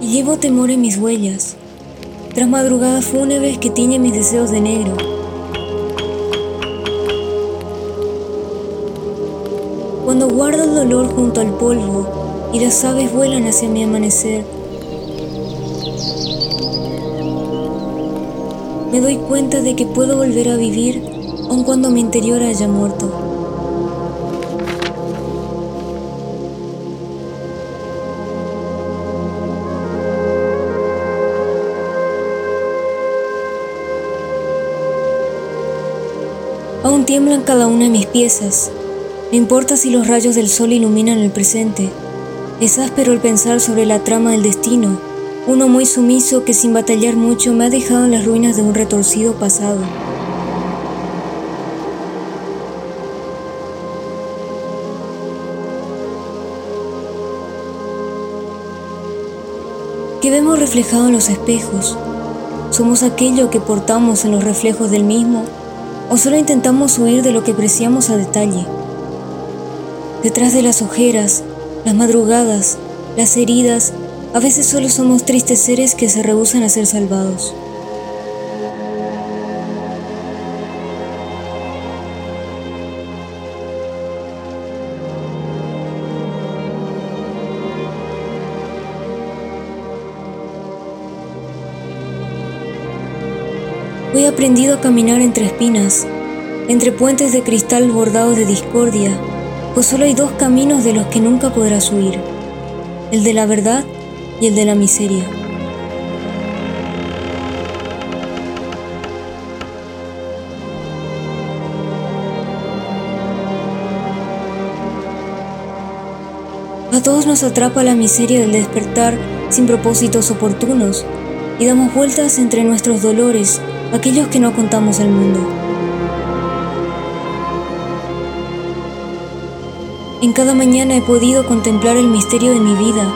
y llevo temor en mis huellas, tras madrugadas fúnebres que tiñen mis deseos de negro. Cuando guardo el dolor junto al polvo y las aves vuelan hacia mi amanecer, me doy cuenta de que puedo volver a vivir aun cuando mi interior haya muerto. Aún tiemblan cada una de mis piezas. No importa si los rayos del sol iluminan el presente. Es áspero el pensar sobre la trama del destino, uno muy sumiso que sin batallar mucho me ha dejado en las ruinas de un retorcido pasado. ¿Qué vemos reflejado en los espejos? ¿Somos aquello que portamos en los reflejos del mismo? ¿O solo intentamos huir de lo que apreciamos a detalle? Detrás de las ojeras, las madrugadas, las heridas, a veces solo somos tristes seres que se rehusan a ser salvados. Hoy he aprendido a caminar entre espinas, entre puentes de cristal bordados de discordia, pues solo hay dos caminos de los que nunca podrás huir, el de la verdad y el de la miseria. A todos nos atrapa la miseria del despertar sin propósitos oportunos y damos vueltas entre nuestros dolores, aquellos que no contamos al mundo. En cada mañana he podido contemplar el misterio de mi vida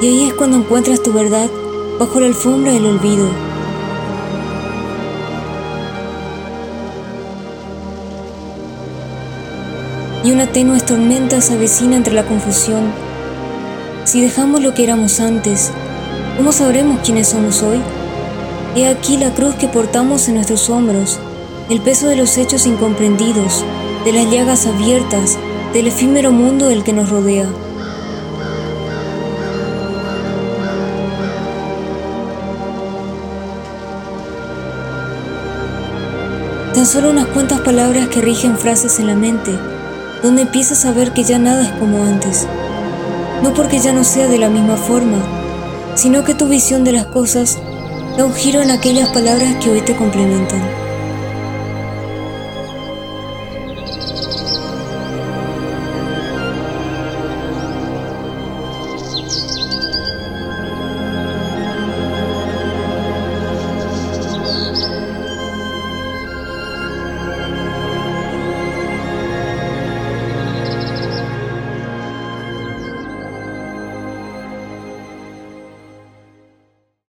y ahí es cuando encuentras tu verdad bajo la alfombra del olvido. Y una tenue tormenta se avecina entre la confusión. Si dejamos lo que éramos antes, ¿cómo sabremos quiénes somos hoy? He aquí la cruz que portamos en nuestros hombros, el peso de los hechos incomprendidos, de las llagas abiertas, del efímero mundo del que nos rodea. Tan solo unas cuantas palabras que rigen frases en la mente, donde empiezas a ver que ya nada es como antes. No porque ya no sea de la misma forma, sino que tu visión de las cosas da un giro en aquellas palabras que hoy te complementan.